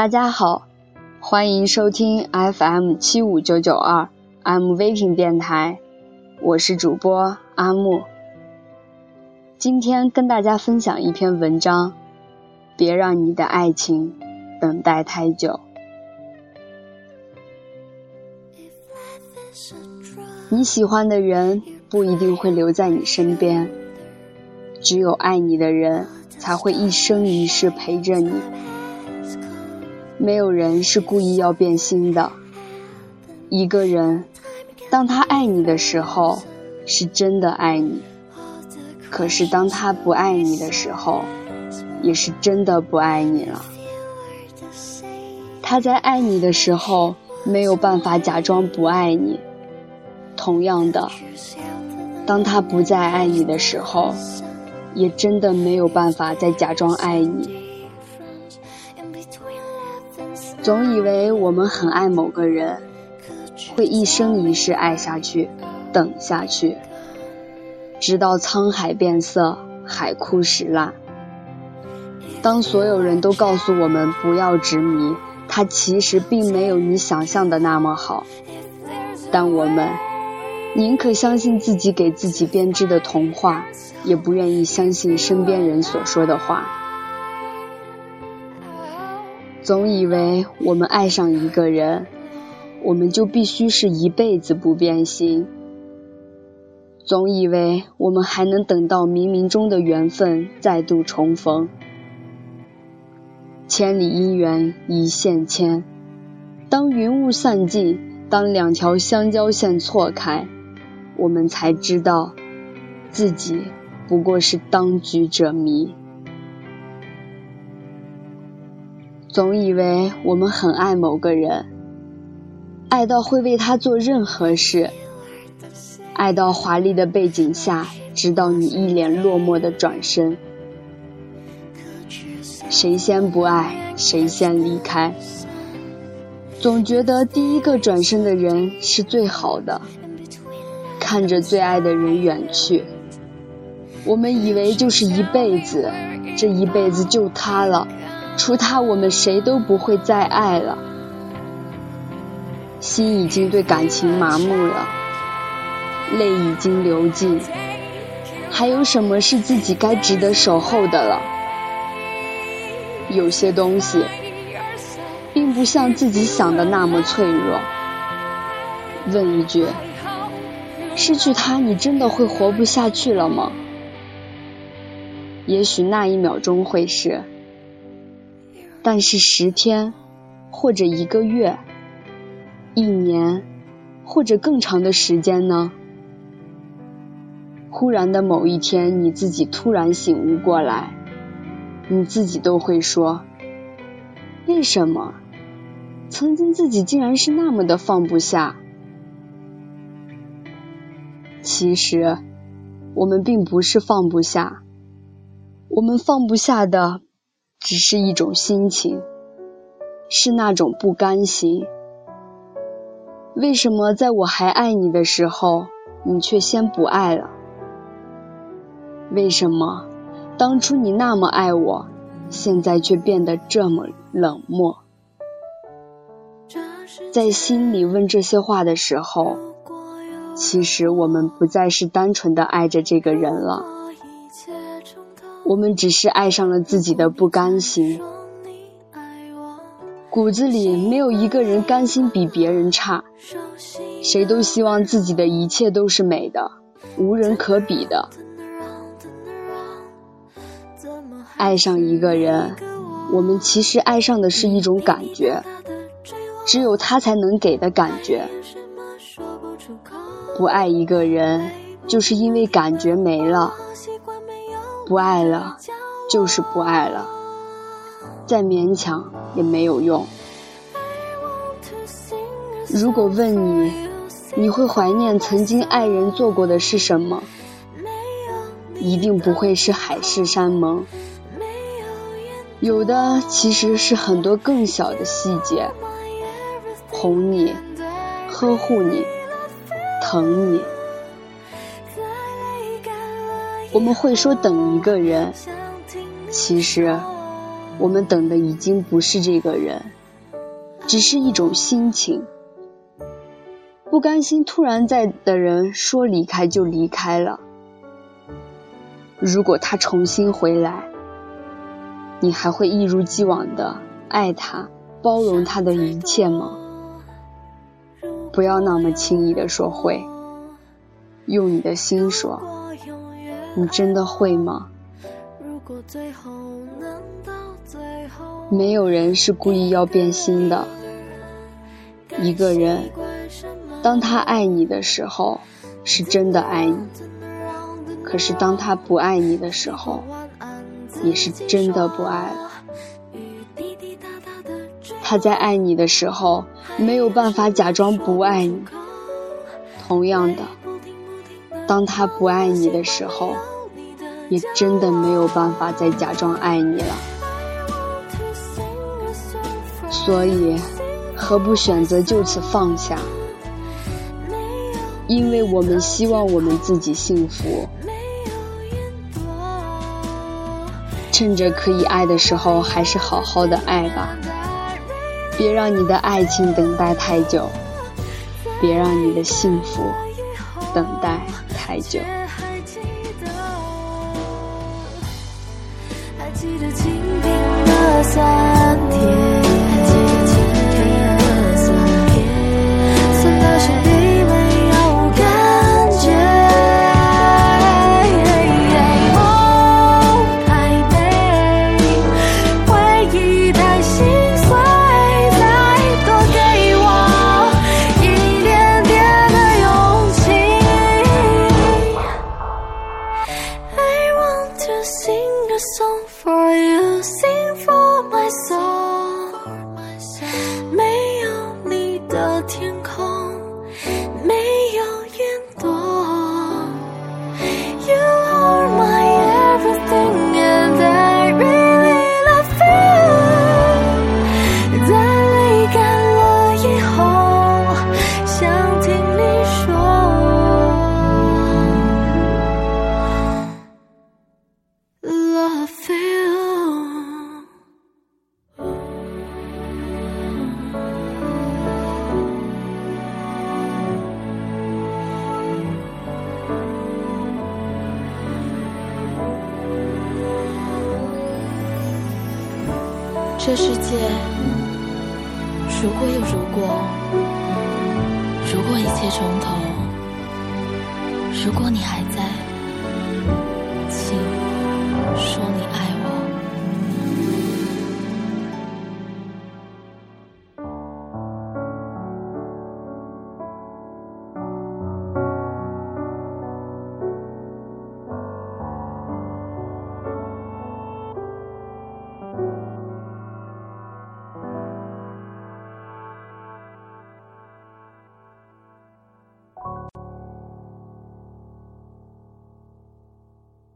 大家好，欢迎收听 FM 七五九九二 M V 屏电台，我是主播阿木。今天跟大家分享一篇文章，别让你的爱情等待太久。你喜欢的人不一定会留在你身边，只有爱你的人才会一生一世陪着你。没有人是故意要变心的。一个人，当他爱你的时候，是真的爱你；可是当他不爱你的时候，也是真的不爱你了。他在爱你的时候，没有办法假装不爱你。同样的，当他不再爱你的时候，也真的没有办法再假装爱你。总以为我们很爱某个人，会一生一世爱下去，等下去，直到沧海变色，海枯石烂。当所有人都告诉我们不要执迷，他其实并没有你想象的那么好，但我们。宁可相信自己给自己编织的童话，也不愿意相信身边人所说的话。总以为我们爱上一个人，我们就必须是一辈子不变心。总以为我们还能等到冥冥中的缘分再度重逢。千里姻缘一线牵，当云雾散尽，当两条相交线错开。我们才知道，自己不过是当局者迷。总以为我们很爱某个人，爱到会为他做任何事，爱到华丽的背景下，直到你一脸落寞的转身。谁先不爱，谁先离开。总觉得第一个转身的人是最好的。看着最爱的人远去，我们以为就是一辈子，这一辈子就他了，除他我们谁都不会再爱了。心已经对感情麻木了，泪已经流尽，还有什么是自己该值得守候的了？有些东西，并不像自己想的那么脆弱。问一句。失去他，你真的会活不下去了吗？也许那一秒钟会是，但是十天，或者一个月，一年，或者更长的时间呢？忽然的某一天，你自己突然醒悟过来，你自己都会说：为什么？曾经自己竟然是那么的放不下。其实，我们并不是放不下，我们放不下的只是一种心情，是那种不甘心。为什么在我还爱你的时候，你却先不爱了？为什么当初你那么爱我，现在却变得这么冷漠？在心里问这些话的时候。其实我们不再是单纯的爱着这个人了，我们只是爱上了自己的不甘心。骨子里没有一个人甘心比别人差，谁都希望自己的一切都是美的，无人可比的。爱上一个人，我们其实爱上的是一种感觉，只有他才能给的感觉。不爱一个人，就是因为感觉没了；不爱了，就是不爱了。再勉强也没有用。如果问你，你会怀念曾经爱人做过的是什么？一定不会是海誓山盟，有的其实是很多更小的细节，哄你，呵护你。疼你，我们会说等一个人，其实我们等的已经不是这个人，只是一种心情。不甘心突然在的人说离开就离开了。如果他重新回来，你还会一如既往的爱他、包容他的一切吗？不要那么轻易的说会，用你的心说，你真的会吗？没有人是故意要变心的。一个人，当他爱你的时候，是真的爱你；可是当他不爱你的时候，也是真的不爱了。他在爱你的时候，没有办法假装不爱你；同样的，当他不爱你的时候，也真的没有办法再假装爱你了。所以，何不选择就此放下？因为我们希望我们自己幸福。趁着可以爱的时候，还是好好的爱吧。别让你的爱情等待太久，别让你的幸福等待还却还记得，还记得清平的三天。这世界，如果有如果，如果一切从头，如果你还在，